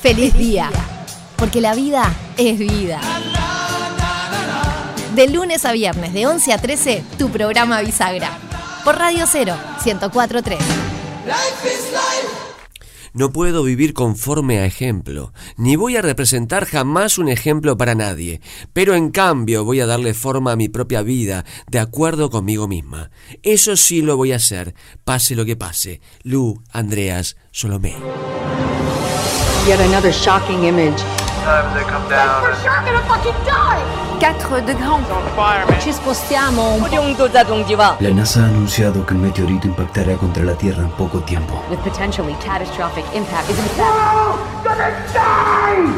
feliz día. Porque la vida es vida. De lunes a viernes, de 11 a 13, tu programa Bisagra. Por Radio 0, 1043. No puedo vivir conforme a ejemplo, ni voy a representar jamás un ejemplo para nadie, pero en cambio voy a darle forma a mi propia vida de acuerdo conmigo misma. Eso sí lo voy a hacer, pase lo que pase. Lu, Andreas, Solomé. Yet another shocking image. Sometimes they come down and 4 de Grand. Ci spostiamo La NASA ha anunciado que un meteorito impactará contra la Tierra en poco tiempo. With potentially catastrophic impact.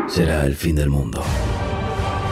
Será el fin del mundo.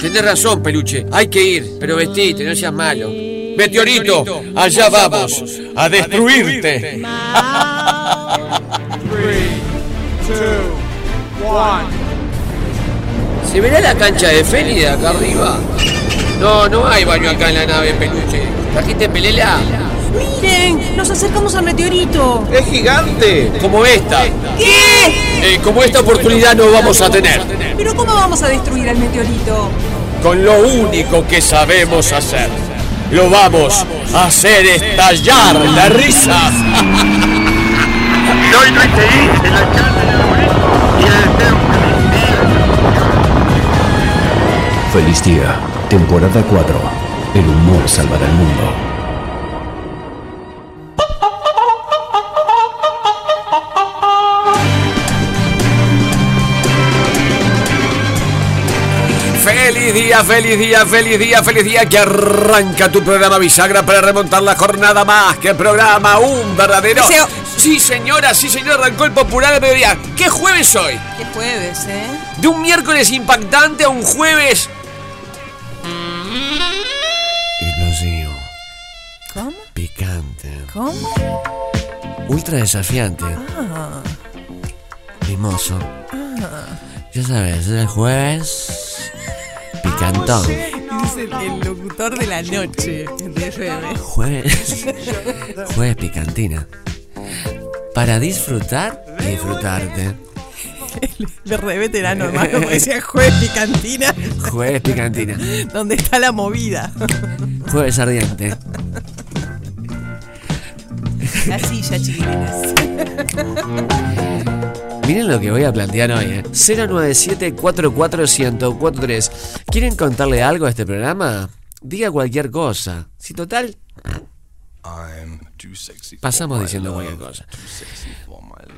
Tenés razón, peluche. Hay que ir, pero vestite, no seas malo. Meteorito, allá vamos a destruirte. ¿Se verá la cancha de Feli de acá arriba? No, no hay baño acá en la nave, peluche. ¿Trajiste pelela? ¡Miren! ¡Nos acercamos al meteorito! ¡Es gigante! Como esta. ¿Qué? Eh, como esta oportunidad no vamos a tener. ¿Pero cómo vamos a destruir al meteorito? Con lo único que sabemos hacer. Lo vamos a hacer estallar la risa. en la de y deseo. Feliz día, temporada 4. El humor salvará el mundo. Feliz día, feliz día, feliz día, feliz día que arranca tu programa Bisagra para remontar la jornada más que programa, un verdadero. Deseo- Sí, señora, sí, señor, arrancó el popular de mediodía. ¿Qué jueves hoy? Qué jueves, ¿eh? De un miércoles impactante a un jueves. Explosivo, ¿Cómo? picante, ¿Cómo? ultra desafiante, Ah, mimoso. Ya sabes, es el jueves picantón. es el, el locutor de la noche de FM. Jueves, jueves picantina. Para disfrutar y disfrutarte. De re veterano, hermano, como decía jueves picantina, Jueves picantina. donde está la movida. Jueves ardiente. La silla, chiquilines. Miren lo que voy a plantear hoy, ¿eh? 097-44143. ¿Quieren contarle algo a este programa? Diga cualquier cosa. Si total, pasamos diciendo cualquier cosa.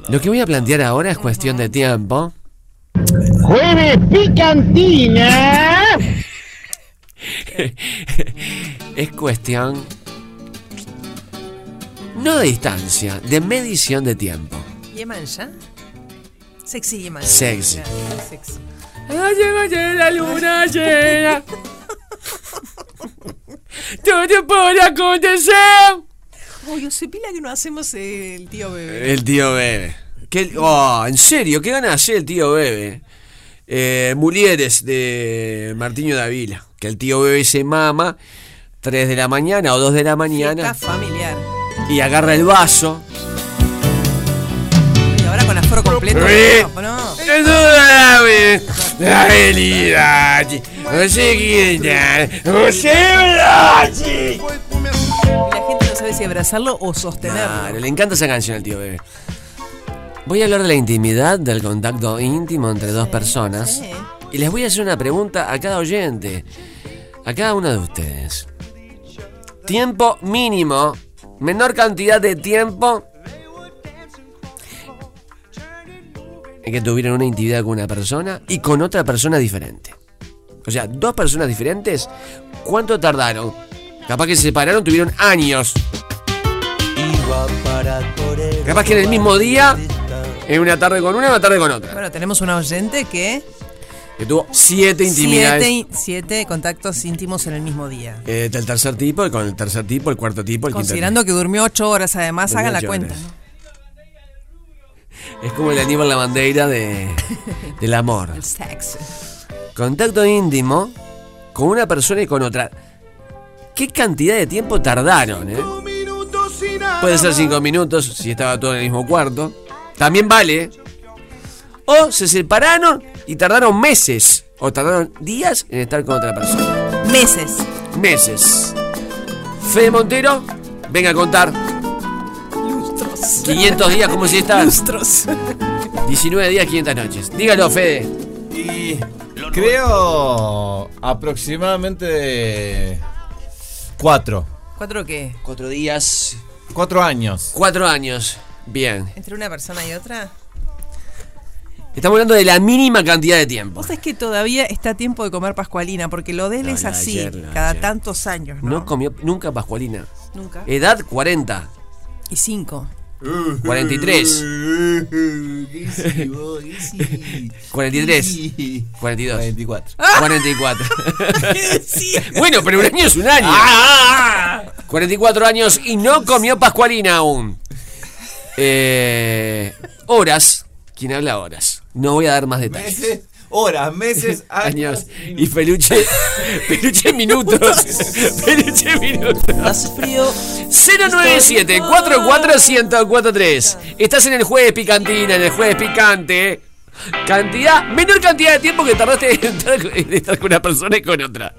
Lo que voy a plantear ahora es cuestión de tiempo. Jueves picantina. es cuestión no de distancia, de medición de tiempo. ¿Yeman ya? Sexy Yeman. Sexy. Ya, sexy. la luna llena. Todo por acontecer. Uy, Josepila que no hacemos el tío bebé. El tío Bebe. ¿Qué, oh, en serio, ¿qué gana de hacer el tío Bebe? Eh, Mulieres de Martiño Davila. Que el tío Bebe se mama 3 de la mañana o 2 de la mañana Fiesta familiar. y agarra el vaso. Ahora con aforo completo. No, no. La realidad. No sé qué no sé Y la gente no sabe si abrazarlo o sostenerlo. Claro, le encanta esa canción al tío Bebe. Voy a hablar de la intimidad, del contacto íntimo entre dos personas. Sí. Y les voy a hacer una pregunta a cada oyente, a cada uno de ustedes. Tiempo mínimo, menor cantidad de tiempo en que tuvieron una intimidad con una persona y con otra persona diferente. O sea, dos personas diferentes, ¿cuánto tardaron? Capaz que se separaron, tuvieron años. Capaz que en el mismo día, en una tarde con una, una tarde con otra. Bueno, tenemos una oyente que. Que tuvo siete intimidades. Siete, siete contactos íntimos en el mismo día. Eh, del tercer tipo, y con el tercer tipo, el cuarto tipo, el Considerando que durmió ocho horas, además, hagan la cuenta. horas. Es como el Aníbal la bandera de, del amor. El sexo. Contacto íntimo con una persona y con otra. ¿Qué cantidad de tiempo tardaron, eh? Puede ser cinco minutos si estaba todo en el mismo cuarto. También vale. O se separaron y tardaron meses. O tardaron días en estar con otra persona. Meses. Meses. Fede Montero, venga a contar. 500 días, ¿cómo si estás? Lustros. 19 días, 500 noches. Dígalo, Fede. Y creo aproximadamente cuatro. ¿Cuatro qué? Cuatro días. Cuatro años. Cuatro años. Bien. ¿Entre una persona y otra? Estamos hablando de la mínima cantidad de tiempo. Vos sabés que todavía está a tiempo de comer pascualina, porque lo de él No, es así, ayer, cada ayer. tantos años, ¿no? No comió nunca Pascualina. Nunca. Edad 40. Y cinco. 43. 43. 42. 24. 44. bueno, pero un año es un año. 44 años y no comió Pascualina aún. Eh, horas. ¿Quién habla horas? No voy a dar más detalles. Horas, meses, Años y peluche, peluche minutos, peluche minutos. Hace frío. 097 44143 Estás en el jueves picantina, en el jueves picante. Cantidad, menor cantidad de tiempo que tardaste en estar, en estar con una persona y con otra.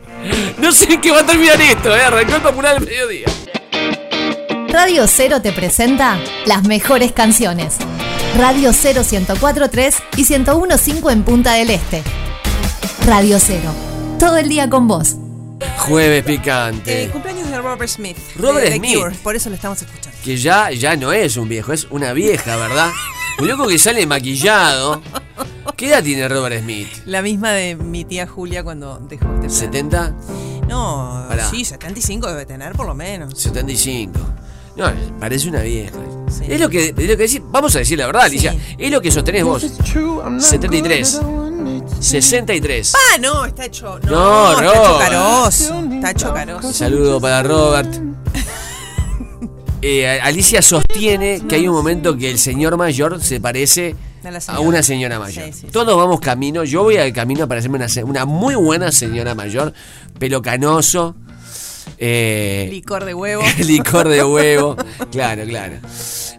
No sé en qué va a terminar esto, ¿eh? Arrancó el popular al mediodía. Radio Cero te presenta las mejores canciones. Radio Cero 1043 y 1015 en Punta del Este. Radio Cero. Todo el día con vos. Jueves Eh, picante. cumpleaños de Robert Smith. Robert de Smith. Cure, por eso lo estamos escuchando. Que ya, ya no es un viejo, es una vieja, ¿verdad? Un loco que sale maquillado. ¿Qué edad tiene Robert Smith? La misma de mi tía Julia cuando dejó este plan. ¿70? No, Pará. sí, 75 debe tener por lo menos. 75. No, parece una vieja. Sí. Es lo que, es lo que decís, vamos a decir la verdad, Alicia. Es lo que sostenés vos. 73. 63. Ah, no, está hecho. No, No, está hecho Robert. carozo. Está hecho carozo. Saludo para Robert. Eh, Alicia sostiene que hay un momento que el señor mayor se parece A una señora mayor. Sí, sí, sí. Todos vamos camino. Yo voy al camino a parecerme una, se- una muy buena señora mayor. Pelo canoso. Eh, Licor de huevo. licor de huevo. Claro, claro.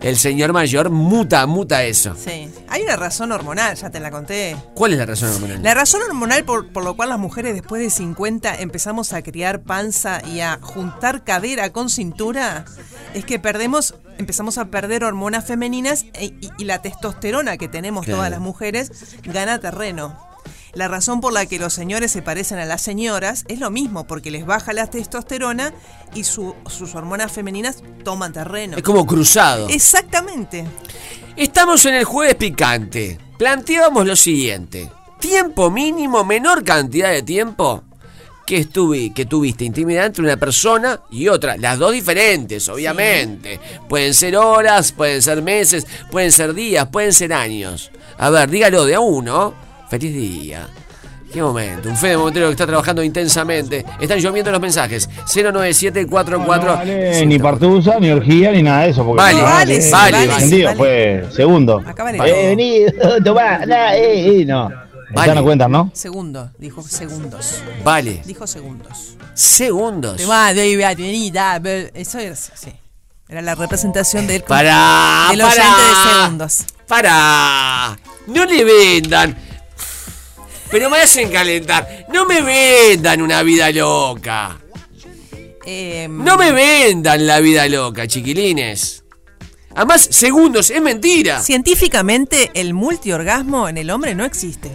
El señor mayor muta, muta eso. Sí. Hay una razón hormonal, ya te la conté. ¿Cuál es la razón hormonal? La razón hormonal por, por lo cual las mujeres después de 50 empezamos a criar panza y a juntar cadera con cintura es que perdemos, empezamos a perder hormonas femeninas e- y, y la testosterona que tenemos Claro. todas las mujeres gana terreno. La razón por la que los señores se parecen a las señoras es lo mismo, porque les baja la testosterona y su- sus hormonas femeninas toman terreno. Es como cruzado. Exactamente. Estamos en el jueves picante. Planteamos lo siguiente. Tiempo mínimo, menor cantidad de tiempo que, estuvi- que tuviste intimidad entre una persona y otra. Las dos diferentes, obviamente. Pueden ser horas, pueden ser meses, pueden ser días, pueden ser años. A ver, dígalo de a uno. Feliz día. Qué momento. Un Fede Montero que está trabajando intensamente. Están lloviendo los mensajes. 09744. No vale ni partusa, ni orgía, ni nada de eso. Porque Vale, no, vale, vale, ¿me vale. entendido? Vale. Fue segundo. Acá vale Eh, vení, tomá, nah, eh, eh, no. Vale. Ya no cuentan, ¿no? Segundo, dijo segundos. Vale. Dijo segundos. Segundos. Eso era, sí. Era la representación del, Para, del para, oyente de segundos. Para. No le vendan. Pero me hacen calentar. No me vendan una vida loca. Eh, No me vendan la vida loca, chiquilines. Además, segundos, es mentira. Científicamente, el multiorgasmo en el hombre no existe.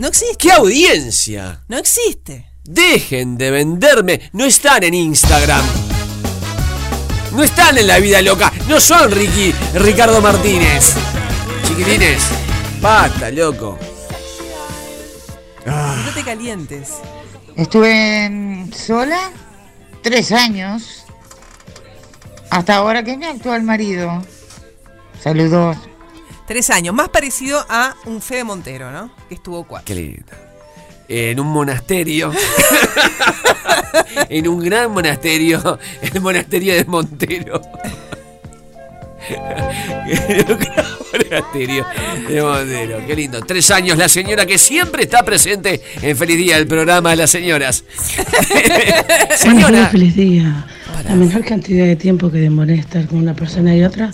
No existe. ¡Qué audiencia! No existe. Dejen de venderme. No están en Instagram. No están en la vida loca. No son Ricky, Ricardo Martínez. Chiquilines. Basta, loco. No te calientes. Estuve sola tres años. Hasta ahora que mi actual marido. Saludos. Tres años. Más parecido a un Fede Montero, ¿no? Que estuvo cuatro. Qué lindo. En un monasterio. en un gran monasterio. El monasterio de Montero. de. Qué lindo. Tres años la señora que siempre está presente en Feliz Día, el programa de las señoras. Señora. feliz día. La menor cantidad de tiempo que demoré estar con una persona y otra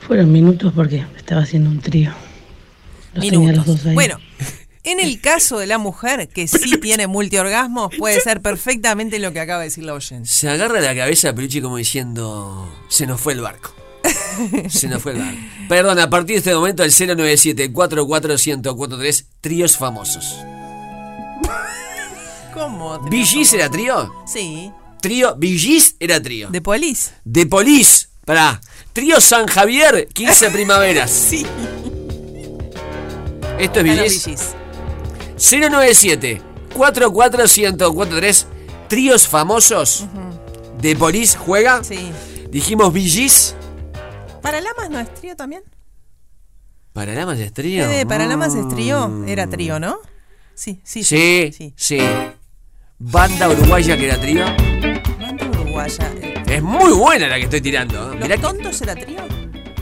fueron minutos porque estaba haciendo un trío. Los tenía los dos ahí. Bueno, en el caso de la mujer que sí tiene multiorgasmos, puede ser perfectamente lo que acaba de decir la oyente. Se agarra la cabeza a Pelucci como diciendo: Se nos fue el barco. Se nos fue el. Perdón, a partir de este momento, el 097 44143 tríos famosos. ¿Cómo? ¿Billys era trío? Sí. Trío, Billys era trío. De polis. De Polis. Pará. Trío San Javier, 15 primaveras. sí. Esto es Ganó Billys. Billys. 097 44143 tríos famosos. De Polis juega. Sí. Dijimos Billys. ¿Para Lamas no es trío también? Paralamas de trío. Fede, ¿Para Lamas es trío? Mm. Era trío, ¿no? Sí, sí, Sí, sí. Banda uruguaya que era trío. Banda uruguaya. Es muy buena la que estoy tirando. ¿eh? ¿Los Mirá que- tontos era trío?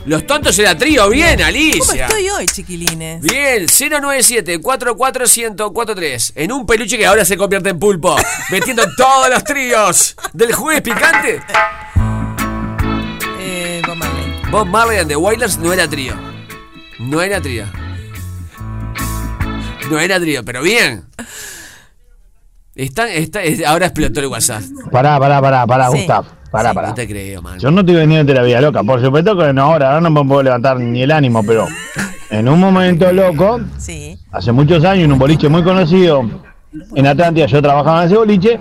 Los tontos era trío. Bien, ¿Cómo Alicia. estoy hoy, chiquilines? Bien, 097 44143 En un peluche que ahora se convierte en pulpo. metiendo todos los tríos del jueves picante. Bob Marley. And the Wailers no era trío. No era trío. No era trío, pero bien. Está, está, es- ahora explotó el WhatsApp. Pará, pará, pará, pará, Sí. Gustav. Pará, Sí, pará. No te creo, man. Yo no estoy vendiendo la vida loca. Por supuesto que no ahora, ahora no me puedo levantar ni el ánimo, pero en un momento loco, Sí. hace muchos años, en un boliche muy conocido en Atlántida, yo trabajaba en ese boliche.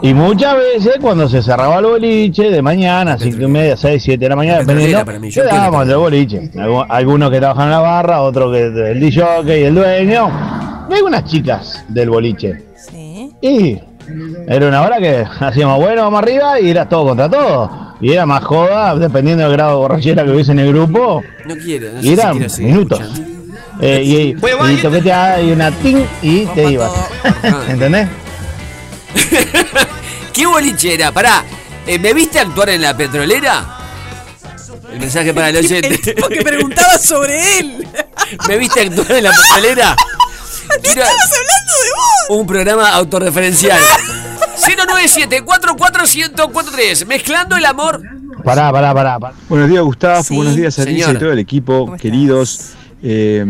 Y muchas veces cuando se cerraba el boliche de mañana, cinco y media, seis, siete de la mañana, dependiendo, para mí, yo quedábamos del boliche. Algu- Algunos que trabajan en la barra, otros que el DJ y el dueño. Y algunas chicas del boliche. Y era una hora que hacíamos bueno, vamos arriba y era todo contra todo. Y era más joda, dependiendo del grado de borrachera que hubiese en el grupo. No quiero. No sé Y si eran quiero seguir minutos. Eh, y, y toqueteaba y una ting y te ibas. ¿Entendés? ¿Qué boliche era? Pará, eh, ¿me viste actuar en la petrolera? El mensaje para el oyente. Porque preguntaba sobre él. ¿Me viste actuar en la petrolera? Quiero- hablando de vos! Un programa autorreferencial. 097 44143 Mezclando el amor. Pará, pará, pará. pará. Buenos días, Gustavo. Sí, Buenos días, Alicia y todo el equipo. Queridos, eh,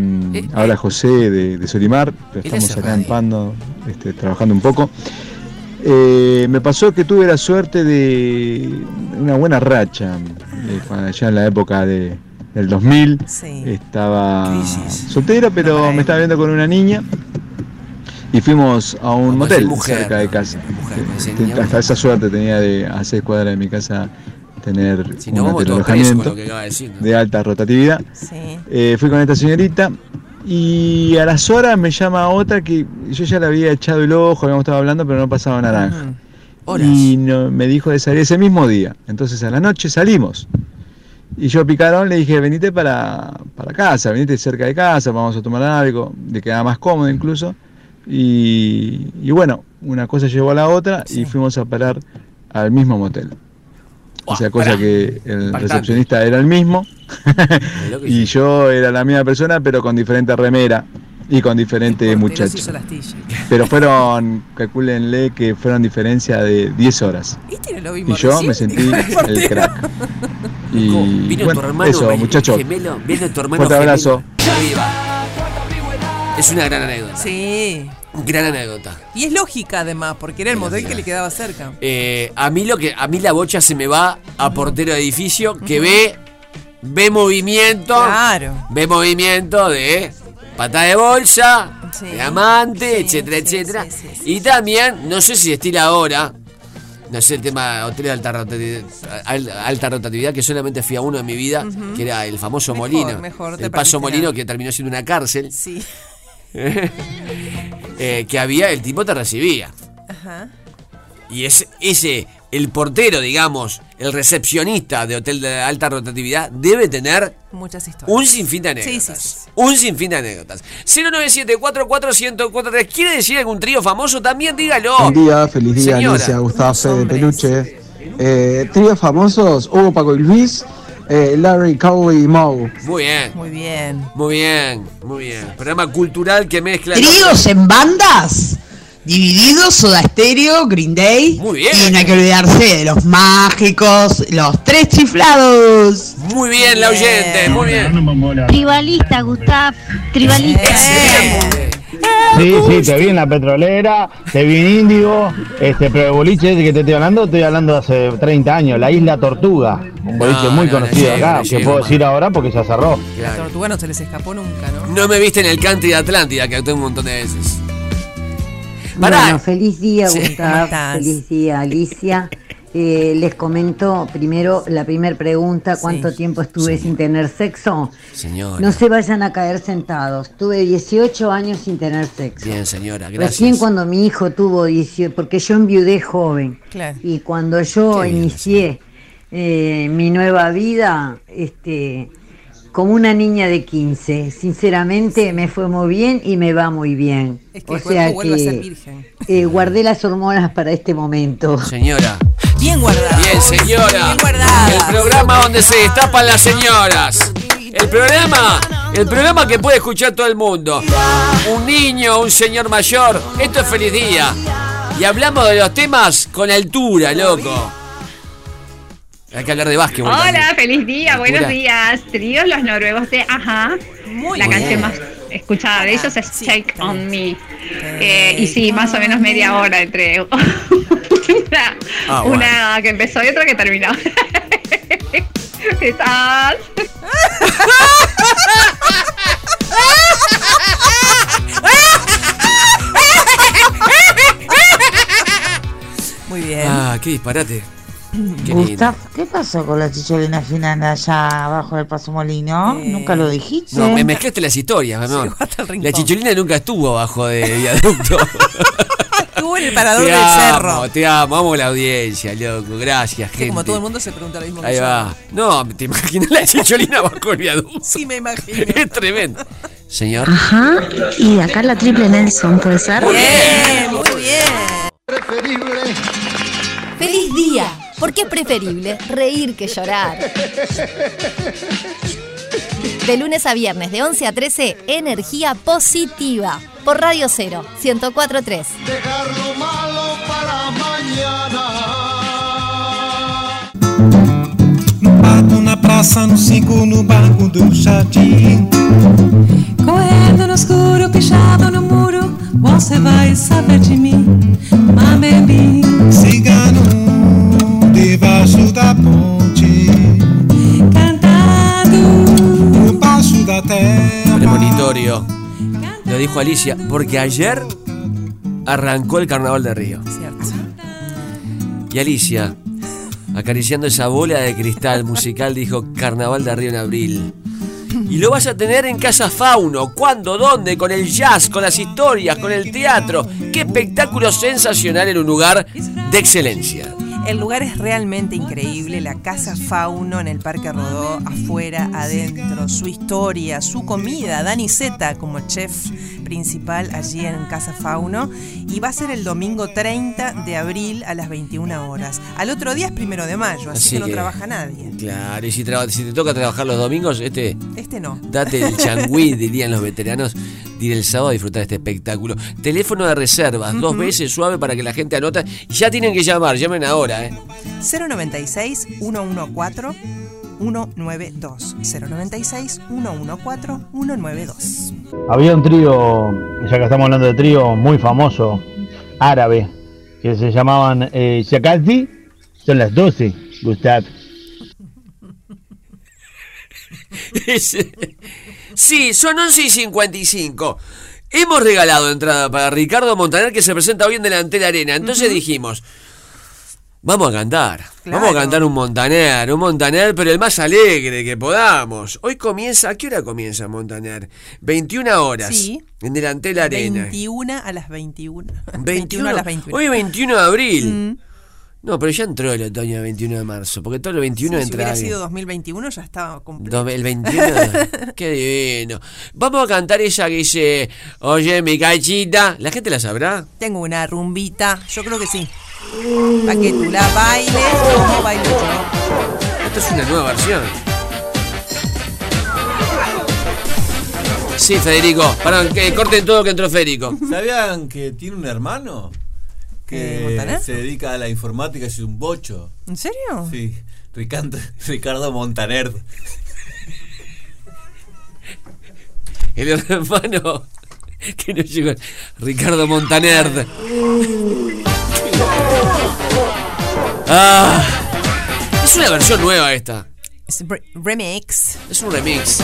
habla José de, de Solimar. Estamos acá en Pando este, trabajando un poco. Eh, me pasó que tuve la suerte de una buena racha. eh, cuando allá en la época de, del 2000. Estaba soltera, pero me estaba viendo con una niña. Y fuimos a un motel mujer. cerca de casa. Te- niña, Hasta esa suerte tenía de a seis cuadras de mi casa tener Si no, un alojamiento de alta rotatividad. Eh, fui con esta señorita y a las horas me llama otra que yo ya le había echado el ojo, habíamos estado hablando, pero no pasaba naranja. Y no- me dijo de salir ese mismo día. Entonces a la noche salimos. Y yo picarón le dije, venite para, para casa, venite cerca de casa, vamos a tomar algo, le quedaba más cómodo incluso. Y, y bueno, una cosa llevó a la otra y fuimos a parar al mismo motel. O sea, cosa que el Bastante. recepcionista era el mismo y yo era la misma persona, pero con diferente remera y con diferente muchacho. Pero fueron, calcúlenle que fueron diferencia de 10 horas. Y yo recién. me sentí el crack. Y Vino bueno, tu hermano, eso, muchachos. gemelo, vino tu hermano Fuerte abrazo. Es una gran anécdota. Sí. Gran anécdota. Y es lógica además, porque era el modelo que le quedaba cerca. Eh, a mí lo que a mí la bocha se me va a portero de edificio que ve ve movimiento. Claro. Ve movimiento de pata de bolsa, diamante, etcétera, etcétera. y también, no sé si estila ahora, no sé, el tema hotel de alta rotatividad, alta rotatividad, que solamente fui a uno en mi vida, que era el famoso Molino. el Paso Molino, que terminó siendo una cárcel. Sí. Eh, que había, el tipo te recibía. Ajá. Y ese, ese, el portero, digamos, el recepcionista de hotel de alta rotatividad, debe tener muchas historias. Un sinfín de anécdotas. Un sinfín de anécdotas. 097441043. ¿Quiere decir algún trío famoso? También dígalo. Buen día, feliz día, Alicia, Gustavo Fede Peluche. Eh, tríos famosos, Hugo Paco y Luis. Eh, Larry, Cowley y Moe. Muy bien. Muy bien. Muy bien, muy bien. Programa cultural que mezcla. ¿Tríos en bandas? Divididos, Soda Stereo, Green Day. Muy bien. Y no hay que olvidarse de los mágicos, los tres chiflados. Muy bien, la oyente, muy bien. Tribalista, Gustav. Tribalista. Sí, sí, te vi en la petrolera, te vi en Índigo, este, pero el boliche que te estoy hablando, estoy hablando de hace 30 años, la Isla Tortuga, un boliche muy conocido acá, que puedo decir ahora porque ya cerró. La Tortuga no se les escapó nunca, ¿no? No me viste en el country de Atlántida, que actué un montón de veces. Bueno, feliz día, Gustavo. Feliz día, Alicia. Eh, les comento primero la primera pregunta, ¿cuánto tiempo estuve sin tener sexo? Señora. No se vayan a caer sentados. Tuve 18 años sin tener sexo. Bien, señora, gracias. Recién cuando mi hijo tuvo 18, porque yo enviudé joven. Claro. Y cuando yo inicié eh, mi nueva vida, este como una niña de 15. Sinceramente me fue muy bien y me va muy bien. o sea que eh, guardé las hormonas para este momento. Señora. Bien guardada. Bien, señora. Bien guardada. El programa donde se destapan las señoras. El programa, el programa que puede escuchar todo el mundo. Un niño, un señor mayor. Esto es feliz día. Y hablamos de los temas con altura, loco. Hay que hablar de básquet. Hola, feliz día, buenos días. Tríos los noruegos de Ajá. Muy la canción más escuchada de ellos es Shake on Me. Eh, y sí, más o menos media hora entre una, ah, una que empezó y otra que terminó. ¿Estás? Muy bien. Ah, qué disparate. Gustav, ¿qué pasó con la chicholina final allá abajo del Paso Molino? Eh, nunca lo dijiste. No, me mezclaste las historias, mi amor. La chicholina nunca estuvo abajo de viaducto. estuvo en el parador del cerro. Te amo, amo la audiencia, loco. Gracias, gente. como todo el mundo se pregunta lo mismo Ahí va. No, ¿te imaginas la chicholina bajo el viaducto? Sí, me imagino. es tremendo. Señor. Ajá. Y acá la triple Nelson, ¿puede ser? Bien, muy bien. Preferible. ¡Feliz día! Porque es preferible reír que llorar. De lunes a viernes, de 11 a 13, energía positiva. Por Radio 0, 1043. Dejar lo malo para mañana. Bato na praça, no cinco, no banco do jardim. Correndo no escuro, pichado no muro, você vai saber de mim, dijo Alicia, porque ayer arrancó el carnaval de Río. Cierto. Y Alicia, acariciando esa bola de cristal musical, dijo Carnaval de Río en abril. Y lo vas a tener en Casa Fauno. ¿Cuándo? ¿Dónde? Con el jazz, con las historias, con el teatro. ¡Qué espectáculo sensacional en un lugar de excelencia! El lugar es realmente increíble, la Casa Fauno en el Parque Rodó, afuera, adentro, su historia, su comida, Dani Zeta como chef principal allí en Casa Fauno y va a ser el domingo 30 de abril a las 21 horas. Al otro día es primero de mayo, así, que, no trabaja nadie. Claro, y si, te toca trabajar los domingos, este... Este no. Date el changüí, dirían los veteranos, ir el sábado a disfrutar de este espectáculo. Teléfono de reservas, dos veces suave para que la gente anota. Ya tienen que llamar, llamen ahora, ¿eh? 096 114 192. 096 114 192. Había un trío, ya que estamos hablando de trío, muy famoso, árabe, que se llamaban eh, Son las 12, Gustav. sí, son 11 y 55. Hemos regalado entrada para Ricardo Montaner que se presenta hoy en Delantera Arena. Entonces dijimos, vamos a cantar. Vamos a cantar un Montaner, un Montaner, pero el más alegre que podamos. Hoy comienza, ¿a qué hora comienza Montaner? 21 horas. Sí. En Delantera Arena. 21 a las 21. 21, a las 21. Hoy 21 de abril. No, pero ya entró el otoño del 21 de marzo, porque todo el 21 sí, entra. Si hubiera sido 2021 ya estaba completo. El 21, qué divino. Vamos a cantar ella que dice, oye, mi cachita. ¿La gente la sabrá? Tengo una rumbita, yo creo que sí. Para que tú la bailes como bailo yo. Esto es una nueva versión. Sí, Federico. Para que corten todo que entró Federico. ¿Sabían que tiene un hermano? Que se dedica a la informática, es un bocho. ¿En serio? Sí, Ricardo, Ricardo Montaner. El hermano que no llegó, Ricardo Montaner. Ah, es una versión nueva esta. Es remix. Es un remix.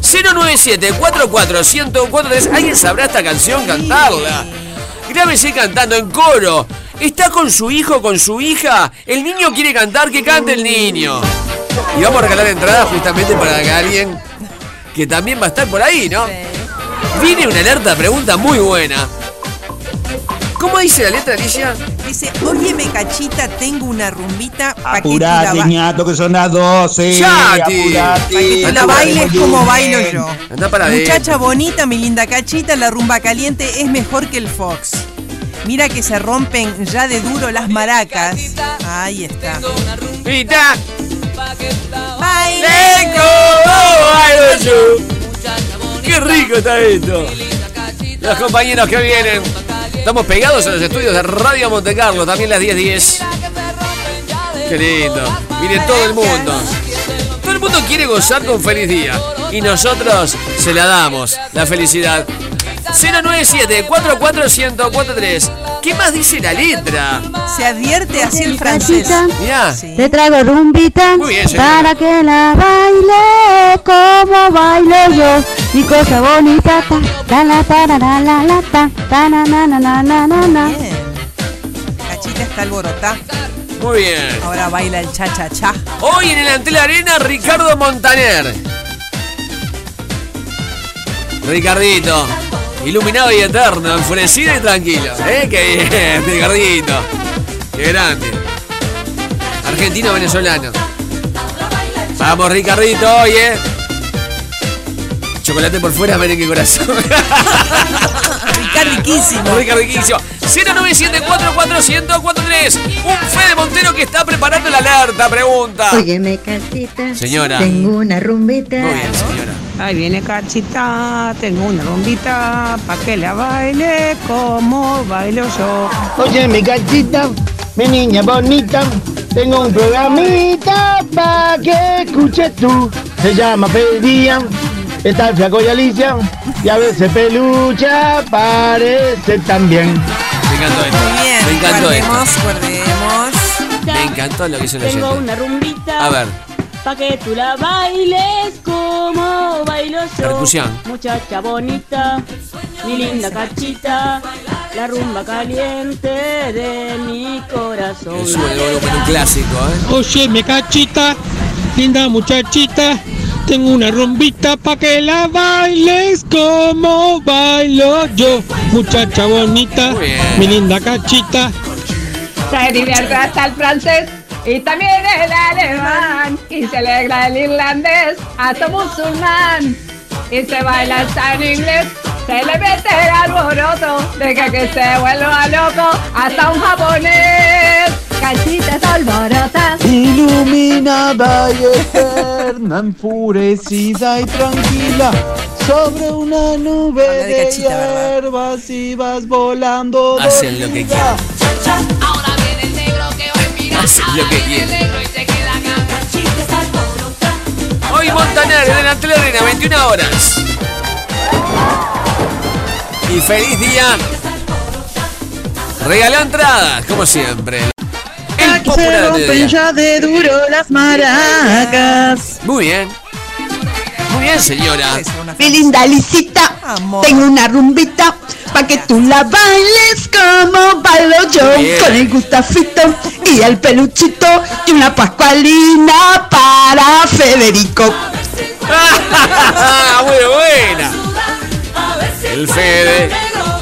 097 44 1043 ¿Alguien sabrá esta canción cantarla? Grábese cantando en coro. ¿Está con su hijo con su hija? El niño quiere cantar, que cante el niño. Y vamos a regalar entradas justamente para que alguien que también va a estar por ahí, ¿no? Viene una alerta pregunta muy buena. ¿Cómo dice la letra, Alicia? Dice, óyeme cachita, tengo una rumbita la ñato, que son las 12. ¡Chati! Pa' que tú la bailes como bailo yo. Anda para Muchacha bonita, mi linda cachita, la rumba caliente es mejor que el Fox. Mira que se rompen ya de duro las maracas. Ahí está. ¡Rumbita! ¡Baile como bailo yo! ¡Qué rico está esto! Los compañeros que vienen. Estamos pegados en los estudios de Radio Monte Carlo, también las 10.10. 10. Qué lindo. Miren todo el mundo. Todo el mundo quiere gozar con feliz día. Y nosotros se la damos, la felicidad. 097 44143 ¿Qué más dice la letra? Se advierte así el francés. Mirá. Te traigo rumbita para que la baile como bailo yo. Mi cosa bonita, ta, la, ta, la, la, la, la, ta, ta, na, na, na, na, na, na. Bien. Cachita está alborotada. Muy bien. Ahora baila el cha-cha-cha. Hoy en el Antel Arena, Ricardo Montaner. Ricardito. Iluminado y eterno, enfurecido y tranquilo. ¿Eh? Qué bien, Ricardito. Qué grande. Argentino-venezolano. Vamos, Ricardito, oye. Chocolate por fuera, merengue corazón. Ricardiquísimo. Ricardiquísimo. 097441043. Un Fede Montero que está preparando la alerta. Pregunta. Óyeme, casita. Señora. Tengo una rumbita. Muy bien, señora. Ahí viene cachita, tengo una rumbita, pa' que la baile como bailo yo. Oye, mi cachita, mi niña bonita, tengo un programita pa' que escuches tú. Se llama Pedía, está el flaco y Alicia, y a veces pelucha parece también. Me encantó esto. Muy bien, Me encantó guardemos, esto. guardemos. Me encantó lo que hizo la Tengo gente. una rumbita. A ver, Pa' que tú la bailes como bailo yo. Percusión. Muchacha bonita, mi linda cachita, la rumba caliente de mi corazón. volumen un clásico, ¿eh? Oye, mi cachita, linda muchachita, tengo una rumbita pa' que la bailes como bailo yo. Muchacha bonita, mi linda cachita. Se divierte hasta el francés y también el alemán. Y se alegra el irlandés hasta musulmán. Y se baila hasta en inglés. Se le mete el alboroto. Deja que se vuelva loco hasta un japonés. Cachitas alborotas. Iluminada y eterna, enfurecida y tranquila. Sobre una nube de de, cachita, ¿verdad? hierbas y vas volando. Hacen lo que dormida. Lo que quieren. Tony Montaner en la Arena, 21 horas. Y feliz día. Regaló entradas, como siempre. El ya de duro las maracas. Muy bien. Muy bien, señora. Mi linda Licita, tengo una rumbita pa' que tú la bailes como bailo yo. Bien. Con el Gustafito y el peluchito y una pascualina para Federico. Muy buena. El Fede.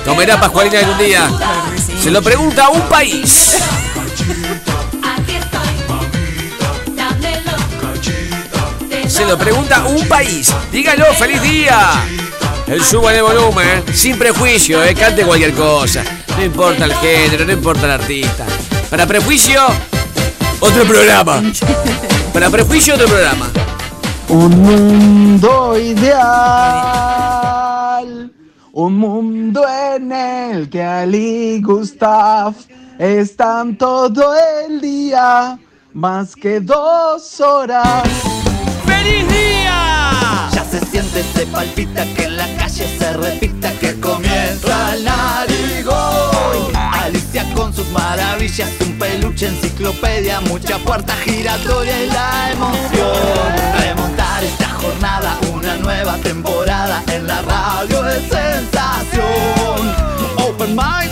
¿Comerá Pascualina algún día? Se lo pregunta un país. Se lo pregunta un país. Dígalo, feliz día. El suba de volumen, sin prejuicio, eh, cante cualquier cosa. No importa el género, no importa el artista. Para prejuicio, otro programa. Para prejuicio, otro programa. Un mundo ideal, un mundo en el que Ali y Gustav están todo el día, más que dos horas. ¡Feliz día! Ya se siente, se palpita que en la calle se repita que comienza el narigón. Alicia con sus maravillas, un peluche, enciclopedia, mucha puerta giratoria y la emoción. Remontar esta jornada, una nueva temporada en la radio de sensación. Open mind,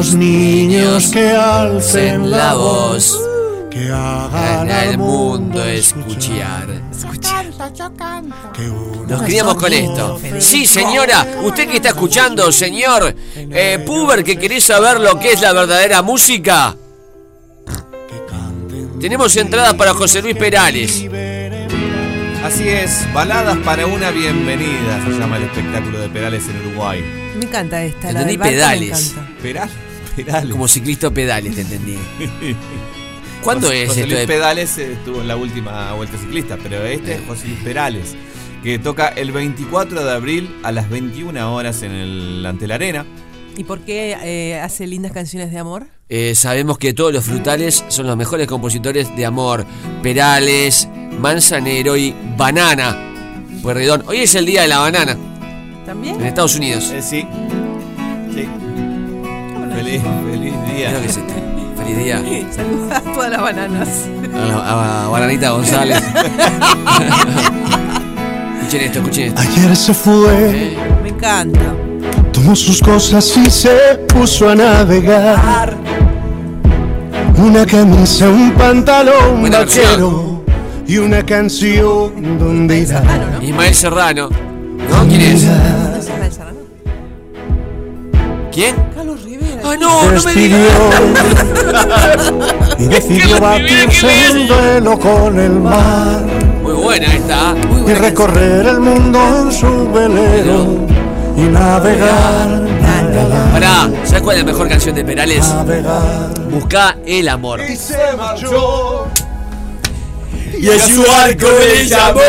los niños, que alcen la voz, que hagan al mundo escuchar. Nos criamos con esto. Sí, señora, usted que está escuchando, señor eh, Puber, que querés saber lo que es la verdadera música. Tenemos entradas para José Luis Perales. Así es, baladas para una bienvenida se llama el espectáculo de Perales en Uruguay. Me encanta esta. la Entendí me pedales. encanta. Peral, Como ciclista pedales, te entendí. ¿Cuándo José- es José esto Luis de- Pedales eh, estuvo en la última vuelta ciclista, pero este es José Luis Perales, que toca el 24 de abril a las 21 horas en el ante la arena. ¿Y por qué eh, hace lindas canciones de amor? Eh, sabemos que todos los frutales son los mejores compositores de amor. Perales, Manzanero y Banana. Pueyrredón. Hoy es el día de la banana ¿También? en Estados Unidos. Eh, sí. Sí. Feliz, feliz día. Creo que es este. Feliz día. Saluda a todas las bananas. A, la- a Bananita González. escuchen esto, escuchen esto. Ayer se fue, Me encanta. tomó sus cosas y se puso a navegar. Una camisa, un pantalón Buena vaquero y una canción donde irá. Ismael Serrano. ¿No? ¿Quién es? ¿Quién? Carlos Ah, no, no me digas. y decidió batirse en duelo con el mar Muy buena esta. ¿eh? y recorrer el mundo en su velero y navegar. Pará, ¿sabes cuál es la mejor canción de Perales? Busca el amor. se marchó. Y a su barco le llamó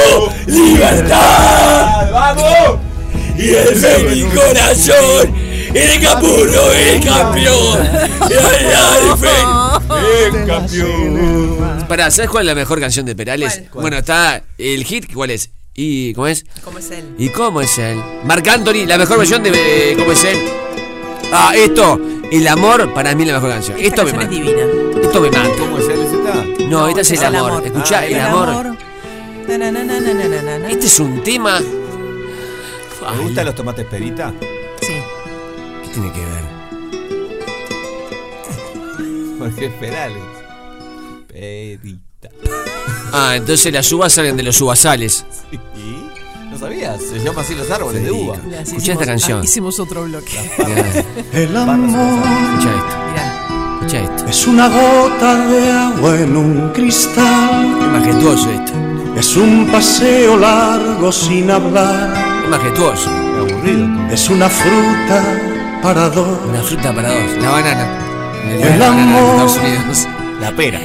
Libertad. ¡Vamos! Y el de mi corazón, el capurro, el campeón. El campeón. Pará, ¿sabes cuál es la mejor canción de Perales? Bueno, está el hit, ¿cuál es? ¿Y cómo es? ¿Cómo es él? ¿Y cómo es él? Marc Anthony, la mejor versión de eh, ¿Cómo es él? Ah, esto, El amor, para mí la mejor canción. Esto me mata. es divina. Esto me mata. ¿Cómo es él? ¿Esta? No, este es es el amor. amor. Escuchá, Ah, el, el amor. Na, na, na, na, na, na, na, na. Este es un tema. ¿Te gustan los tomates perita? Sí. ¿Qué tiene que ver? Porque es Perales. Perita. Ah, entonces las uvas salen de los uvasales. ¿Y? ¿No sabías? Se llama así los árboles de uva. Escucha esta canción. ah, hicimos otro bloque. El amor Escucha esto. Escucha esto. es una gota de agua en un cristal. Es majestuoso esto. Es un paseo largo sin hablar. Es majestuoso. Aburrido. Es una fruta para dos. Una fruta para dos. La banana. El La banana de amor. Estados. La pera.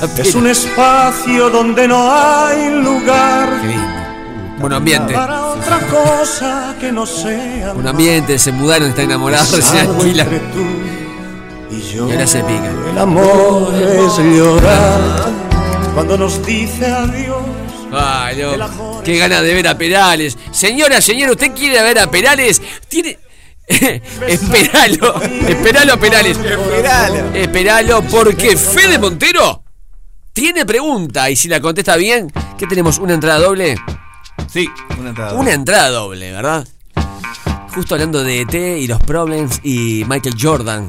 La pera. Es un espacio donde no hay lugar Qué lindo. Buen ambiente. para otra cosa que no sea Un ambiente, se mudaron, están enamorados, algo alquilan. y yo. Y ahora se pica. El amor es llorar cuando nos dice adiós. Ay, no. Qué ganas de ver a Perales. Señora, señora, ¿usted quiere ver a Perales? Tiene. Esperalo. Esperalo a Perales. Esperalo. Esperalo porque Fede Montero tiene pregunta. Y si la contesta bien, ¿qué tenemos? ¿Una entrada doble? Sí, una entrada. Una entrada doble, ¿verdad? Justo hablando de ET y los problems y Michael Jordan.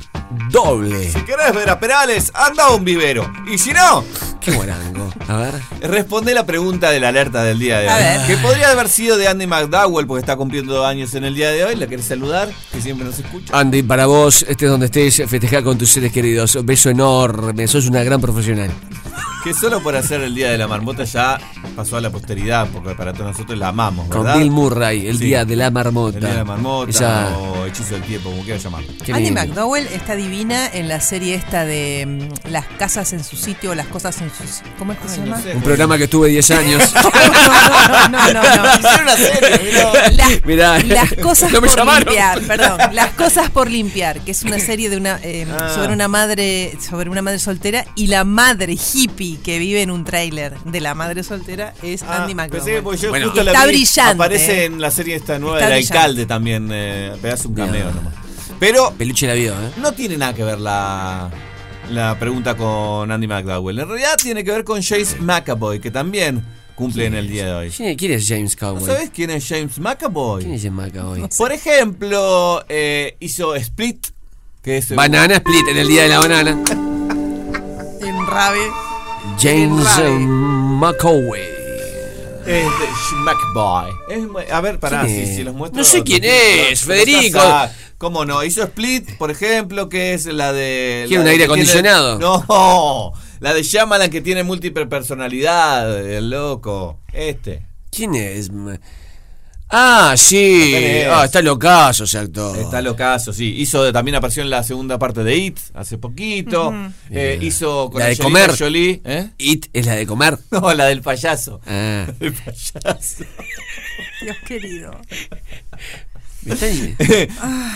Doble. Si querés ver a Perales, anda a un vivero. Y si no, Qué guarango. A ver. responde la pregunta de la alerta del día de A hoy. ver. Que podría haber sido de Andy McDowell, porque está cumpliendo años en el día de hoy. ¿La querés saludar? Que siempre nos escucha. Andy, para vos, estés donde estés, festejar con tus seres queridos. Beso enorme, sos una gran profesional. Que solo por hacer el día de la marmota ya pasó a la posteridad, porque para todos nosotros la amamos, Con ¿verdad? Bill Murray, el Sí. día de la marmota. El día de la marmota Esa- o hechizo del tiempo, como quieras llamarlo. Andy. McDowell está divina en la serie esta de mm, las casas en su sitio, las cosas en sus... ¿Cómo es que se llama? Un programa que estuve 10 años. no, no, no, no. Hicieron una serie, Las, Mirá. las cosas No me por llamaron. limpiar, perdón. Las cosas por limpiar, que es una serie de una eh, Ah. sobre una madre sobre una madre soltera y la madre hippie que vive en un tráiler de la madre soltera es Ah, Andy McDowell. porque yo Bueno. justo la Está vi, brillante. Aparece en la serie esta nueva del alcalde también. Eh, pedazo un cameo nomás. Pero Peluche la vio, ¿eh? no tiene nada que ver la, la pregunta con Andy McDowell. En realidad tiene que ver con James McAvoy, que también cumple en el día de hoy. ¿Quién quién es James ¿No Cowboy? sabes quién es James McAvoy? ¿Quién es James McAvoy? Por ejemplo, eh, hizo Split, que es Banana Split en el día de la banana. En Rabe. James eh, McAvoy. Es de. Es mu- a ver, pará, ¿Quién si, si los muestro. No sé quién los- es, los- Federico. los- ¿Cómo no? Hizo Split, por ejemplo, que es la de. ¿Quiere la un aire tiene- acondicionado? No, la de Shyamalan que tiene múltiple personalidad, el loco. Este. ¿Quién es? Ah, sí. Ah, está locazo ese actor. Está locazo, sí. Hizo también apareció en la segunda parte de It hace poquito. Eh, hizo con La de Angelina comer. Jolie, ¿eh? It es la de comer. No, la del payaso. Ah. El payaso. Dios querido. Me están,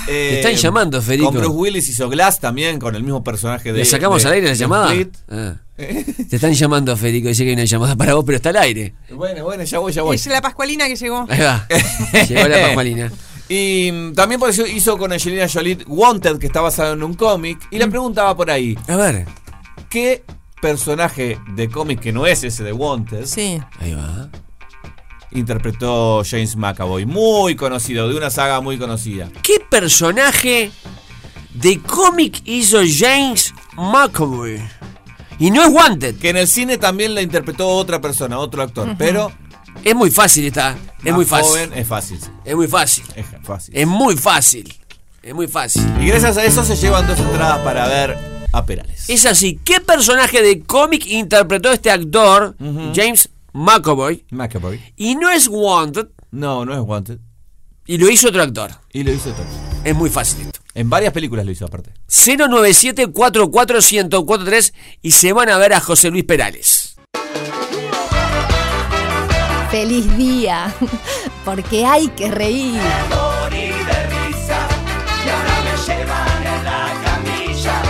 Eh, me están llamando, Federico. Con Bruce Willis hizo Glass también, con el mismo personaje de. ¿Le sacamos de- al aire la llamada? Ah. Te están llamando, Federico. Dice que hay una llamada para vos, pero está al aire. Bueno, bueno, ya voy, ya voy. Es la Pascualina que llegó. Ahí va. Llegó la Pascualina. Y mm, también por eso hizo con Angelina Jolie Wanted, que está basado en un cómic. Y la pregunta va por ahí: A ver. ¿qué personaje de cómic que no es ese de Wanted Sí. Ahí va. Interpretó James McAvoy? Muy conocido, de una saga muy conocida. ¿Qué personaje de cómic hizo James McAvoy? Y no es Wanted. Que en el cine también la interpretó otra persona, otro actor. Pero Es muy fácil esta. Es muy fácil. joven, es fácil. Es muy fácil. Es fácil. Es muy fácil. Es muy fácil. Y gracias a eso se llevan dos entradas para ver a Perales. Es así. ¿Qué personaje de cómic interpretó este actor, James McAvoy? McAvoy. Y no es Wanted. No, no es Wanted. Y lo hizo otro actor. Y lo hizo todo. Es muy fácil esto. En varias películas lo hizo aparte. 097-44-1043 y se van a ver a José Luis Perales. ¡Feliz día! Porque hay que reír.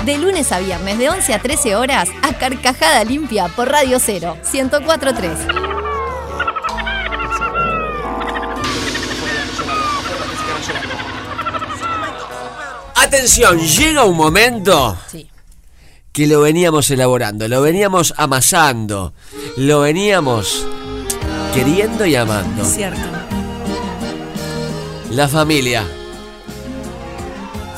De lunes a viernes, de 11 a 13 horas, a Carcajada Limpia por Radio 0, 1043. Atención, llega un momento Sí. que lo veníamos elaborando, lo veníamos amasando, lo veníamos queriendo y amando. Es cierto. La familia.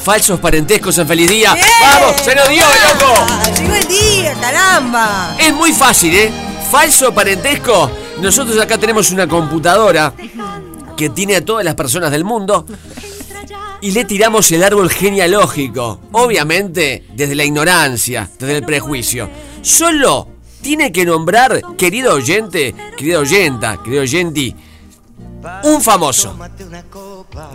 Falsos parentescos en feliz día. ¡Bien! ¡Vamos! ¡Se nos dio, loco! ¡Ah, ¡Llegó el día, caramba! Es muy fácil, ¿eh? Falso parentesco. Nosotros acá tenemos una computadora que tiene a todas las personas del mundo y le tiramos el árbol genealógico. Obviamente, desde la ignorancia, desde el prejuicio. Solo tiene que nombrar, querido oyente, querida oyenta, querido oyenti, un famoso.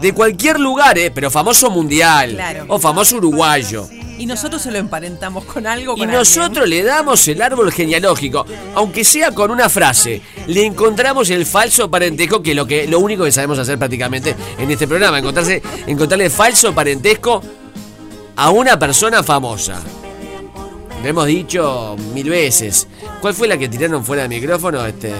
De cualquier lugar, ¿eh? pero famoso mundial. O famoso uruguayo. Y nosotros se lo emparentamos con algo. y nosotros le damos el árbol genealógico, aunque sea con una frase. Le encontramos el falso parentesco, que es lo, que, lo único que sabemos hacer prácticamente en este programa. Encontrarse, encontrarle falso parentesco a una persona famosa. Lo hemos dicho mil veces. ¿Cuál fue la que tiraron fuera del micrófono? Este.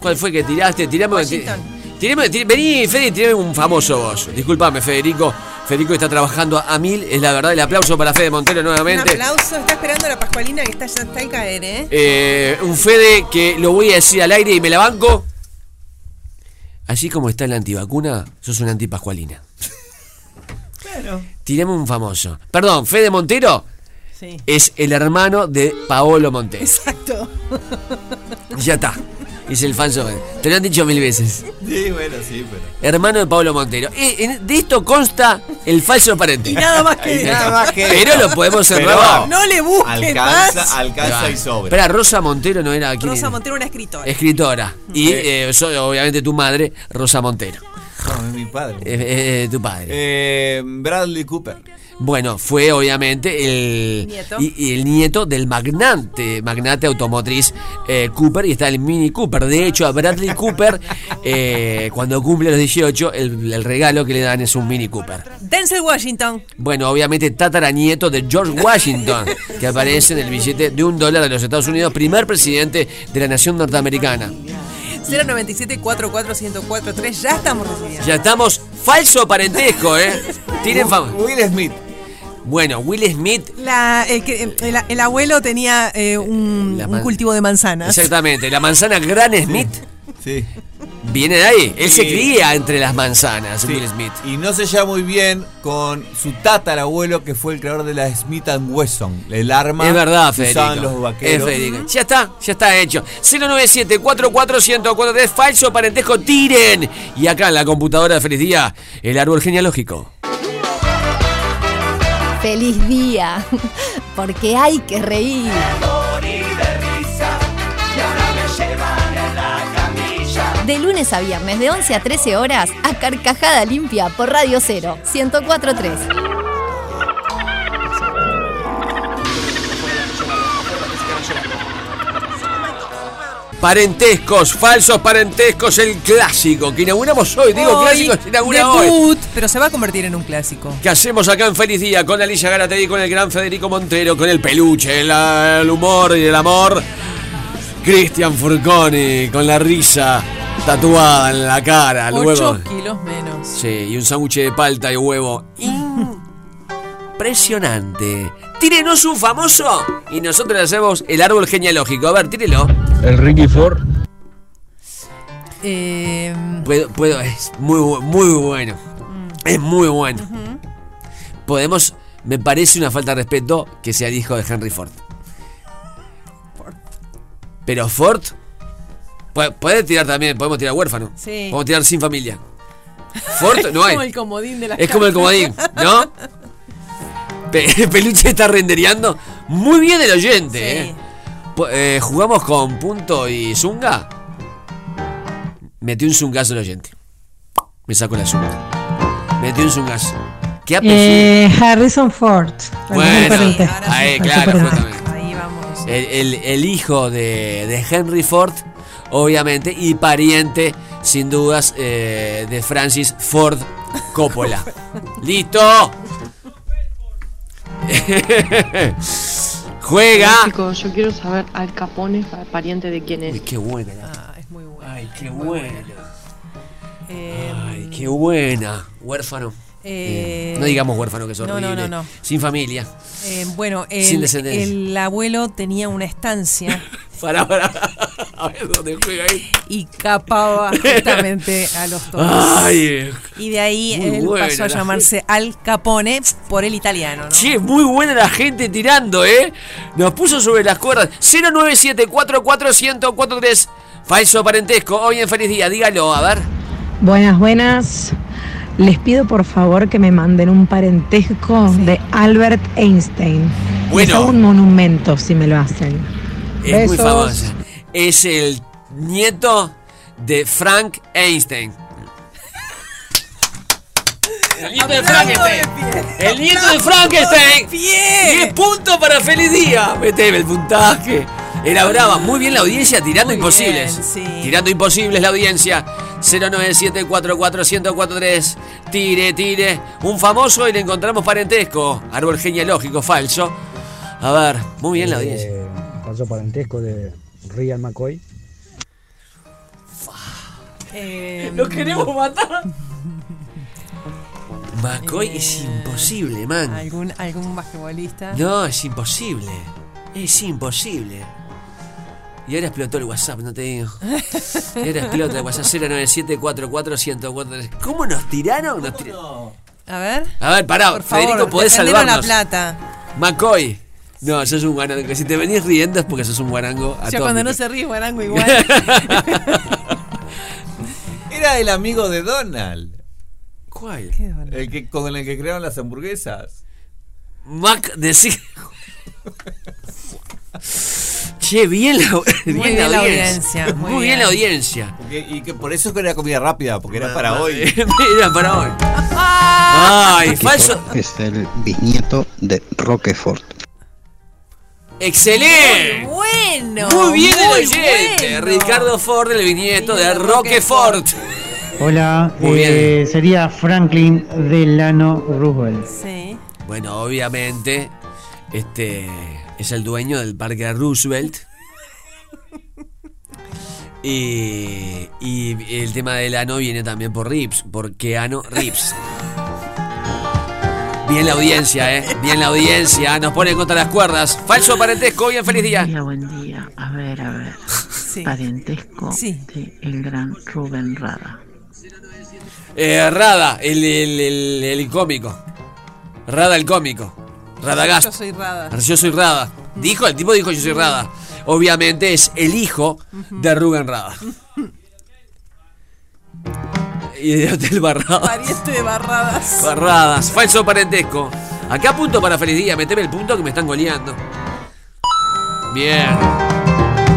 ¿Cuál fue que tiraste? Tiramos. vení, Fede, tirame un famoso vos. Disculpame, Federico. Federico está trabajando a mil, es la verdad. El aplauso para Fede Montero nuevamente. Un aplauso, está esperando la Pascualina que está, ya está al caer, ¿eh? ¿eh? Un Fede que lo voy a decir al aire y me la banco. Así como está la antivacuna, sos una antipascualina. Claro. Tiremos un famoso. Perdón, Fede Montero sí. es el hermano de Paolo Montero. Exacto. Ya está. Es el falso. Te lo han dicho mil veces. Sí, bueno, sí, pero. Hermano de Pablo Montero. Eh, de esto consta el falso parente. Y nada más que. nada más que. Pero lo podemos cerrar. No le busques alcanza, más. Alcanza y sobra. Espera, Rosa Montero no era aquí. Rosa Montero una escritora. Escritora. Y eh, soy, obviamente tu madre, Rosa Montero. No, es mi padre. Eh, tu padre. Bradley Cooper. Bueno, fue obviamente el nieto, y, el nieto del magnate, magnate automotriz eh, Cooper y está el Mini Cooper. De hecho, a Bradley Cooper, eh, cuando cumple los 18, el, regalo que le dan es un Mini Cooper. Denzel Washington. Bueno, obviamente tataranieto de George Washington, que aparece en el billete de un dólar de los Estados Unidos, primer presidente de la nación norteamericana. 097 44143 ya estamos recibiendo. Ya estamos falso parentesco, ¿eh? Tienen fama. Will Smith. Bueno, Will Smith. el, abuelo tenía eh, un, cultivo de manzanas. Exactamente, la manzana Gran Smith. Sí. Viene de ahí. Él se cría entre las manzanas, Will Smith. Y no se lleva muy bien con su tatarabuelo, que fue el creador de la Smith Wesson. El arma es verdad, que usaban los vaqueros. Es Ya está, ya está hecho. 097 44143 falso parentesco, tiren. Y acá en la computadora de Feliz Día, el árbol genealógico. Feliz día, porque hay que reír. De lunes a viernes, de 11 a 13 horas, a Carcajada Limpia por Radio 0, 1043. Parentescos, falsos parentescos, el clásico que inauguramos hoy. Digo, clásico se inaugura debut, Pero se va a convertir en un clásico. ¿Qué hacemos acá en Feliz Día? Con Alicia Garategui, con el gran Federico Montero, con el peluche, el, humor y el amor. Cristian Furconi, con la risa tatuada en la cara. Ocho kilos menos. Sí, y un sándwich de palta y huevo. Impresionante. Tírenos un famoso y nosotros le hacemos el árbol genealógico. A ver, tírelo. El Ricky Ford. Eh... Puedo, puedo, es muy, muy bueno. Mm. Es muy bueno. Podemos, me parece una falta de respeto que sea el hijo de Henry Ford. Ford. Pero Ford puede, tirar también, podemos tirar huérfano. Sí. Podemos tirar sin familia. Ford no hay. Es como el comodín de la Es como el comodín, ¿no? Peluche está rendereando muy bien el oyente. ¿eh? ¿eh? ¿Jugamos con punto y zunga? Metí un zungazo el oyente. Me saco la zunga. Metí un zungazo. ¿Qué eh, Harrison Ford. Bueno, ahí, claro, Ahí vamos. El, hijo de, de, Henry Ford, obviamente, y pariente, sin dudas, eh, de Francis Ford Coppola. ¡Listo! Juega. Chicos, yo quiero saber Al Capone, pariente de quién es. Uy, qué buena. Ah, es muy buena. Ay, qué buena. Eh, Ay, qué buena. Huérfano. Eh, no digamos huérfano que es horrible. No, no, no, Sin familia. Eh, bueno, el, el abuelo tenía una estancia. para, para. A ver dónde juega ahí. Y capaba justamente a los todos. Ay, y de ahí él pasó a llamarse Al Capone por el italiano. ¿no? Sí, muy buena la gente tirando, ¿eh? Nos puso sobre las cuerdas. 097441043 Falso parentesco, hoy en feliz día, dígalo, a ver. Buenas, buenas. Les pido por favor que me manden un parentesco de Albert Einstein. Bueno. Hago un monumento si me lo hacen. Es muy famosa. Es el nieto de Frank Einstein. El nieto de Frankenstein. El nieto de Frankenstein. 10 puntos para feliz día. Meteme el puntaje. Era brava. Muy bien la audiencia tirando imposibles. Tirando imposibles la audiencia. 097441043. Tire, tire. Un famoso y le encontramos parentesco. Árbol genealógico falso. A ver, muy bien la audiencia. Eh, falso parentesco de Ryan McCoy. Eh, Lo queremos matar. McCoy es imposible, man. ¿Algún, algún basquetbolista? No, es imposible. Es imposible. Y ahora explotó el WhatsApp, no te digo. Y ahora explota el WhatsApp 097441043. ¿Cómo nos tiraron? Nos tiraron. A ver. A ver, pará, Por favor, Federico, podés salvarnos. la plata. McCoy. No, sos un guarango. Si te venís riendo es porque sos un guarango. Ya cuando no atómico. se ríe, Guarango igual. Era el amigo de Donald. ¿Cuál? El que, con el que crearon las hamburguesas. Mac de Che, bien la, bien bien la audiencia. audiencia, Muy, muy bien. bien. la audiencia. Porque- y que por eso que era comida rápida, porque era para hoy. Era para hoy. Ay, falso. Es el bisnieto de Roquefort. ¡Excelente! Bueno. Muy bien el muy oyente. bueno. Ricardo Ford, el viñeto de Roquefort. Hola, Muy eh, sería Franklin Delano Roosevelt. Sí. Bueno, obviamente, este es el dueño del parque de Roosevelt. Y, y el tema del ano viene también por Rips, porque ano Rips. Bien la audiencia, ¿eh? Bien la audiencia. Nos pone contra las cuerdas. Falso parentesco, hoy en feliz día. Buen día, buen día. A ver, a ver. Parentesco de el gran Rubén Rada. Eh, Rada, el, el, el, el cómico. Rada el cómico. Radagast. Yo soy Rada. Yo soy Rada. Dijo, el tipo dijo yo soy Rada. Obviamente es el hijo de Rubén Rada. Y de Hotel Barradas. Pariente de barradas. Barradas. Falso parentesco. Acá punto para feliz día. Meteme el punto que me están goleando. Bien.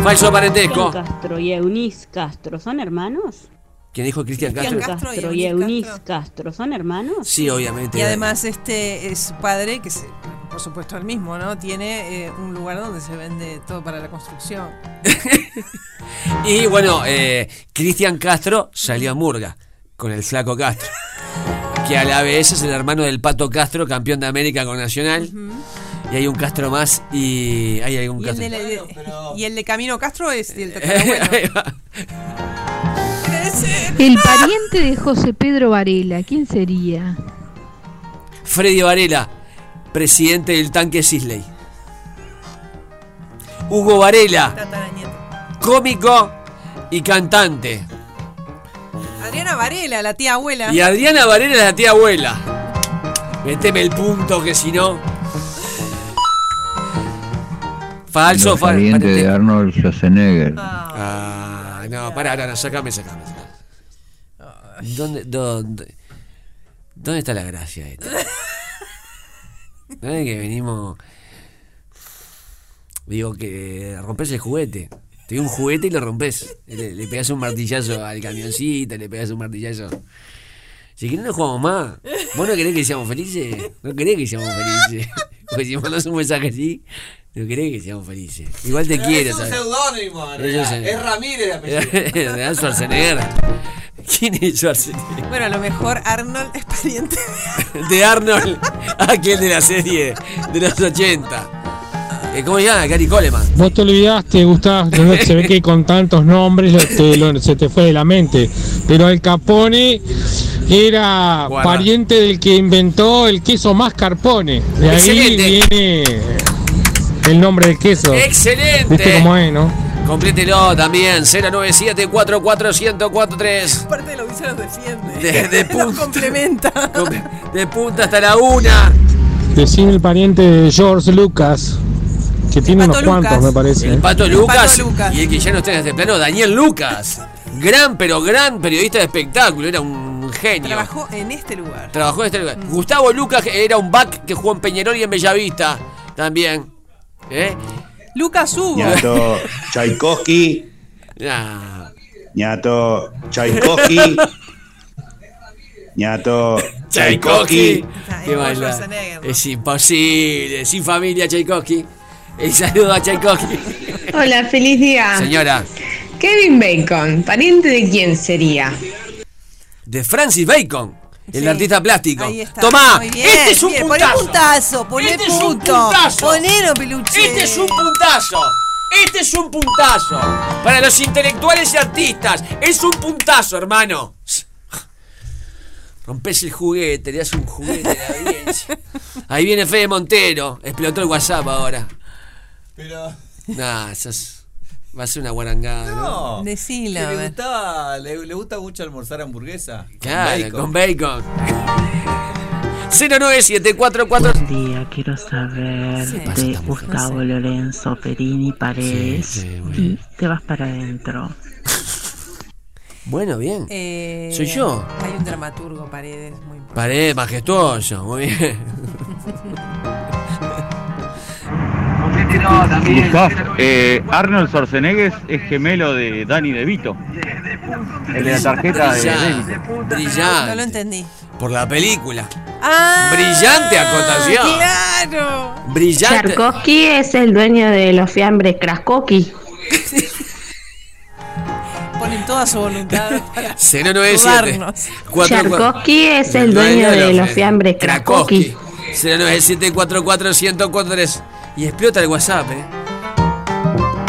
Falso parentesco. Castro y Eunice Castro, ¿son hermanos? ¿Quién dijo Cristian Cristian Castro? Castro y Eunice Castro, ¿son hermanos? Sí, obviamente. Y además este es su padre, que es, por supuesto el mismo, ¿no? Tiene eh, un lugar donde se vende todo para la construcción. Y bueno, eh, Cristian Castro salió a Murga con el flaco Castro. Que a la vez es el hermano del Pato Castro, campeón de América con Nacional. Y hay un Castro más y hay algún Y el, Castro. de, la- de- y el de Camino Castro es el tatarabuelo. El pariente de José Pedro Varela, ¿quién sería? Freddy Varela, presidente del tanque Sisley. Hugo Varela, cómico y cantante. Adriana Varela, la tía abuela. Y Adriana Varela es la tía abuela. Meteme el punto que si no. Falso, falso. pariente de Arnold Schwarzenegger. Ah, no, pará, no, no, sacame, sacame. sacame. ¿Dónde, dónde, ¿Dónde está la gracia esta? ¿Dónde que venimos? Digo que rompes el juguete. Te un juguete y lo rompes. Le, le pegas un martillazo al camioncito, le pegas un martillazo. Si querés no jugamos más. ¿Vos no querés que seamos felices? No querés que seamos felices. Porque si mandas un mensaje así, no querés que seamos felices. Igual te quiero, es un ¿sabes? seudónimo, en Yo realidad. sé. Es Ramírez de apellido. de Schwarzenegger. ¿Quién es Schwarzenegger? Bueno, a lo mejor Arnold es pariente. De Arnold, aquel de la serie de los 80. Eh, ¿Cómo se llama? Gary Coleman. Vos te olvidaste, Gustavo, se ve que con tantos nombres lo- te- lo- se te fue de la mente. Pero el Capone era Guarda. pariente del que inventó el queso mascarpone. De ahí Excelente. viene el nombre del queso. Excelente. ¿Viste cómo es, no? Complételo también, 097 44143 Aparte lo dice, los defiende. De- de Los punta. complementa. De punta hasta la una. Decime el pariente de George Lucas. Que tiene unos cuantos, me parece. El. Pato, El Lucas, Pato Lucas. y el que ya no está en este plano, Daniel Lucas. Gran, pero gran periodista de espectáculo, era un genio. Trabajó en este lugar. Trabajó en este lugar. Gustavo Lucas era un back que jugó en Peñarol y en Bellavista también. ¿Eh? Lucas Hugo. Ñato Tchaikovsky. Ñato Tchaikovsky. Ñato Tchaikovsky. Tchaikovsky. Qué baila. Es imposible. Sin familia, Tchaikovsky. El saludo a Tchaikovsky. Hola, feliz día. Señora, Kevin Bacon, ¿pariente de quién sería? de Francis Bacon, el Sí. artista plástico. Ahí está. Tomá, Muy bien, este es un bien, poné puntazo. puntazo, poné Este es un punto. puntazo. Ponelo, peluche. Este es un puntazo. Este es un puntazo. Para los intelectuales y artistas. Es un puntazo, hermano. Rompes el juguete, le das un juguete a la audiencia. Ahí viene Fede Montero. Explotó el WhatsApp ahora. Pero. Nah, eso es- va a ser una guarangada, ¿no? No. Decilo, Que a le, gustaba, le, le gusta mucho almorzar hamburguesa. con Claro, bacon. con bacon. 09744 Buen día, quiero saber Sí. de. Gustavo Lorenzo Perini Paredes Sí, sí, y te vas para adentro. Bueno, bien. Eh, Soy yo. Hay un dramaturgo, Paredes, muy Pared majestuoso, muy bien. Gustav, eh, Arnold Schwarzenegger es gemelo de Danny DeVito. El de la tarjeta de Brillante, débito. brillante. No lo entendí. Por la película. ¡Ah! Brillante acotación. ¡Claro! Brillante. Charkovsky es el dueño de los fiambres Kraskoki. Ponen toda su voluntad para 097 dudarnos. Charkovsky es el dueño de los fiambres Kraskoki. 097 44 1043 Y explota el WhatsApp, eh.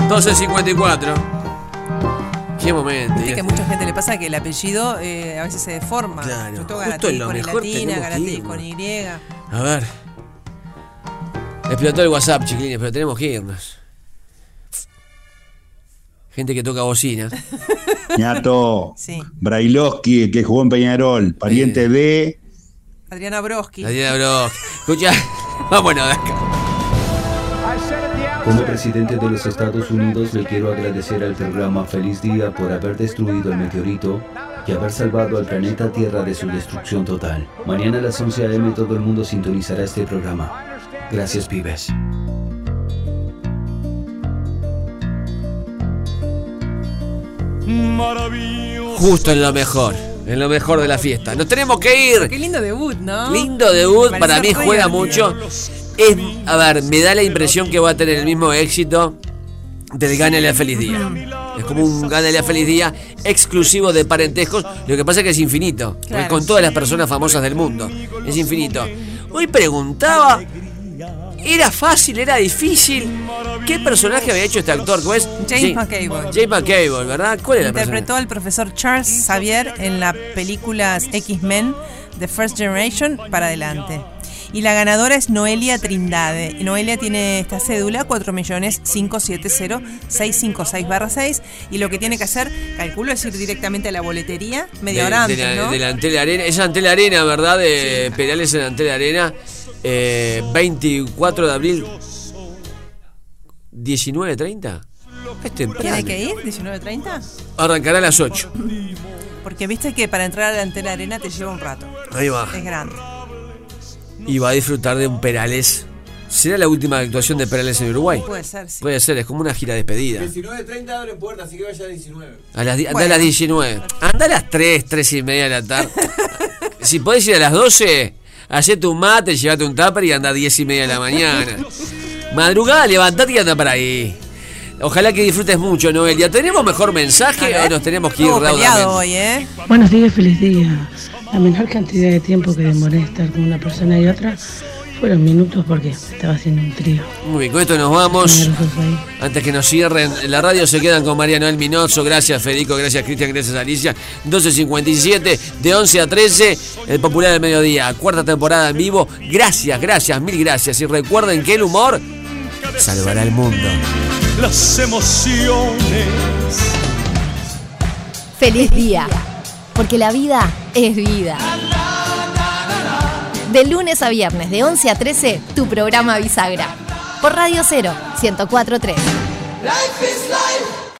1254. Qué momento. Viste y que a mucha gente le pasa que el apellido eh, a veces se deforma. Claro, Yo tengo lo con mejor latina, irnos. con Y. A ver. Explotó el WhatsApp, chiquilines, pero tenemos que irnos. Gente que toca bocina. Ñato Sí. Brailovsky, el que jugó en Peñarol. Pariente de. Adriana Broski. La Diana Bro. Escucha, vámonos de acá. Como presidente de los Estados Unidos le quiero agradecer al programa Feliz Día por haber destruido el meteorito y haber salvado al planeta Tierra de su destrucción total. Mañana a las 11 a.m. todo el mundo sintonizará este programa. Gracias, pibes. Justo en lo mejor. En lo mejor de la fiesta. Nos tenemos que ir. Qué lindo debut, ¿no? Lindo debut, para mí juega mucho. Es, a ver, me da la impresión que va a tener el mismo éxito del Gánale a Feliz Día. Es como un Gánale a Feliz Día exclusivo de parentescos. Lo que pasa es que es infinito. Claro. Con todas las personas famosas del mundo. Es infinito. Hoy preguntaba. ¿Era fácil? ¿Era difícil? ¿Qué personaje había hecho este actor? ¿Cómo es? James McAvoy. James McAvoy, ¿verdad? ¿Cuál era? Interpretó al profesor Charles Xavier en las películas X-Men The First Generation para adelante. Y la ganadora es Noelia Trindade. Noelia tiene esta cédula 4.577.656-6. Y lo que tiene que hacer, calculo, es ir directamente a la boletería media De- hora de, antes, la, ¿no? de la Antel Arena. Es Antel Arena, ¿verdad? De Perales en Antel Arena. Eh, 24 de abril. 19.30. Es temprano. ¿Tiene que ir? ¿19.30? Arrancará a las 8. Porque viste que para entrar a la Arena te lleva un rato. Ahí va. Es grande. Y va a disfrutar de un Perales. ¿Será la última actuación de Perales en Uruguay? Puede ser, sí. Puede ser, es como una gira despedida. 19.30 abre puertas, así que vaya a 19. A las, anda Bueno. a las 19. Anda a las 3, 3 y media de la tarde. si podés ir a las 12, hacete un mate, llevate un tupper y anda a 10 y media de la mañana. Madrugada, levantate y anda para ahí. Ojalá que disfrutes mucho, Noelia. ¿Tenemos mejor mensaje o nos tenemos que ir peleado raudamente? hoy, ¿eh? Buenos días, feliz día. La menor cantidad de tiempo que demoré estar con una persona y otra fueron minutos porque estaba haciendo un trío. Muy bien, con esto nos vamos. Antes que nos cierren, en la radio se quedan con María Noel Minoso. Gracias, Federico. Gracias, Cristian. Gracias, Alicia. 12.57, de 11 a 13, el popular del mediodía. Cuarta temporada en vivo. Gracias, gracias, mil gracias. Y recuerden que el humor salvará el mundo. Las emociones. Feliz día, porque la vida es vida. De lunes a viernes, de 11 a 13, tu programa Bisagra. por Radio 0, 1043. Life is life.